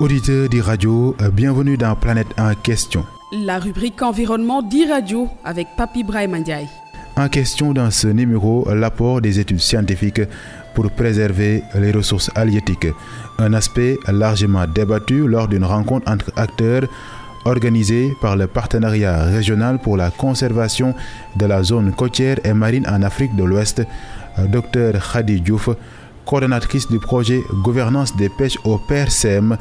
Auditeurs d'e-radio, bienvenue dans Planète en question. La rubrique environnement d'e-radio avec Papi Brahim Ndiaye. En question dans ce numéro, l'apport des études scientifiques pour préserver les ressources halieutiques. Un aspect largement débattu lors d'une rencontre entre acteurs organisée par le partenariat régional pour la conservation de la zone côtière et marine en Afrique de l'Ouest, Dr Khadi Diouf, coordonnatrice du projet Gouvernance des pêches au PRCM,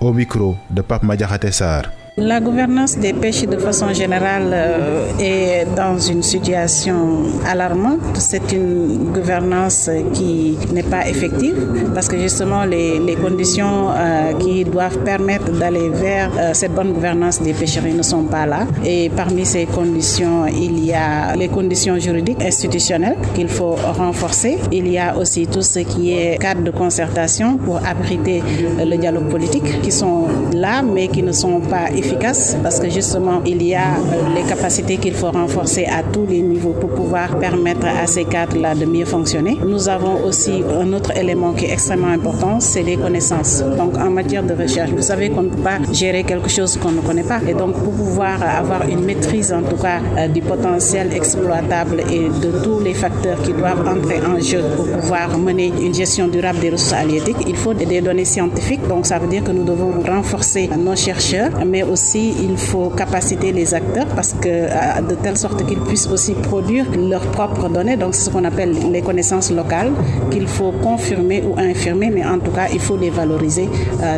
au micro de Pape Madjahatessar. La gouvernance des pêches de façon générale euh, est dans une situation alarmante. C'est une gouvernance qui n'est pas effective parce que justement les, conditions euh, qui doivent permettre d'aller vers euh, cette bonne gouvernance des pêcheries ne sont pas là. Et parmi ces conditions, il y a les conditions juridiques institutionnelles qu'il faut renforcer. Il y a aussi tout ce qui est cadre de concertation pour abriter le dialogue politique qui sont là mais qui ne sont pas efficaces efficace parce que justement il y a les capacités qu'il faut renforcer à tous les niveaux pour pouvoir permettre à ces cadres-là de mieux fonctionner. Nous avons aussi un autre élément qui est extrêmement important, c'est les connaissances. Donc en matière de recherche, vous savez qu'on ne peut pas gérer quelque chose qu'on ne connaît pas. Et donc pour pouvoir avoir une maîtrise en tout cas du potentiel exploitable et de tous les facteurs qui doivent entrer en jeu pour pouvoir mener une gestion durable des ressources halieutiques, il faut des données scientifiques. Donc ça veut dire que nous devons renforcer nos chercheurs, mais aussi il faut capaciter les acteurs parce que de telle sorte qu'ils puissent aussi produire leurs propres données. Donc, c'est ce qu'on appelle les connaissances locales qu'il faut confirmer ou infirmer, mais en tout cas, il faut les valoriser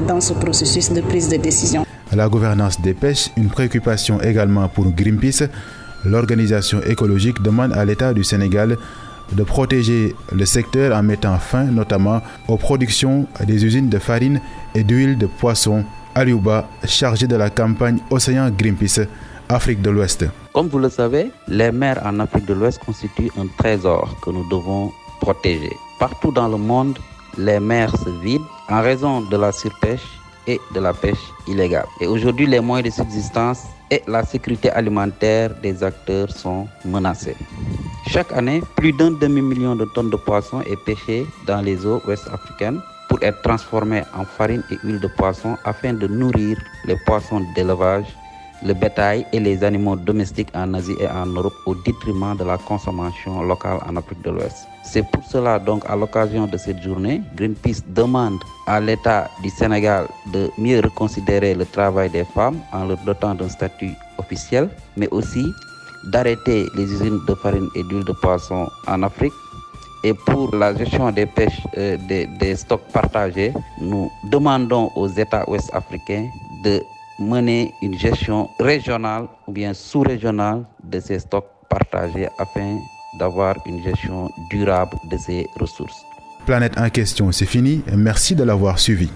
dans ce processus de prise de décision. La gouvernance des pêches, une préoccupation également pour Greenpeace. L'organisation écologique demande à l'État du Sénégal de protéger le secteur en mettant fin notamment aux productions des usines de farine et d'huile de poisson Aliouba, chargé de la campagne Océan Greenpeace, Afrique de l'Ouest. Comme vous le savez, les mers en Afrique de l'Ouest constituent un trésor que nous devons protéger. Partout dans le monde, les mers se vident en raison de la surpêche et de la pêche illégale. Et aujourd'hui, les moyens de subsistance et la sécurité alimentaire des acteurs sont menacés. Chaque année, plus d'un demi-million de tonnes de poissons est pêché dans les eaux ouest-africaines pour être transformés en farine et huile de poisson afin de nourrir les poissons d'élevage, le bétail et les animaux domestiques en Asie et en Europe au détriment de la consommation locale en Afrique de l'Ouest. C'est pour cela donc à l'occasion de cette journée, Greenpeace demande à l'État du Sénégal de mieux reconsidérer le travail des femmes en leur dotant d'un statut officiel, mais aussi d'arrêter les usines de farine et d'huile de poisson en Afrique et pour la gestion des pêches, euh, des, stocks partagés, nous demandons aux États ouest-africains de mener une gestion régionale ou bien sous-régionale de ces stocks partagés afin d'avoir une gestion durable de ces ressources. Planète en question, c'est fini. Merci de l'avoir suivi.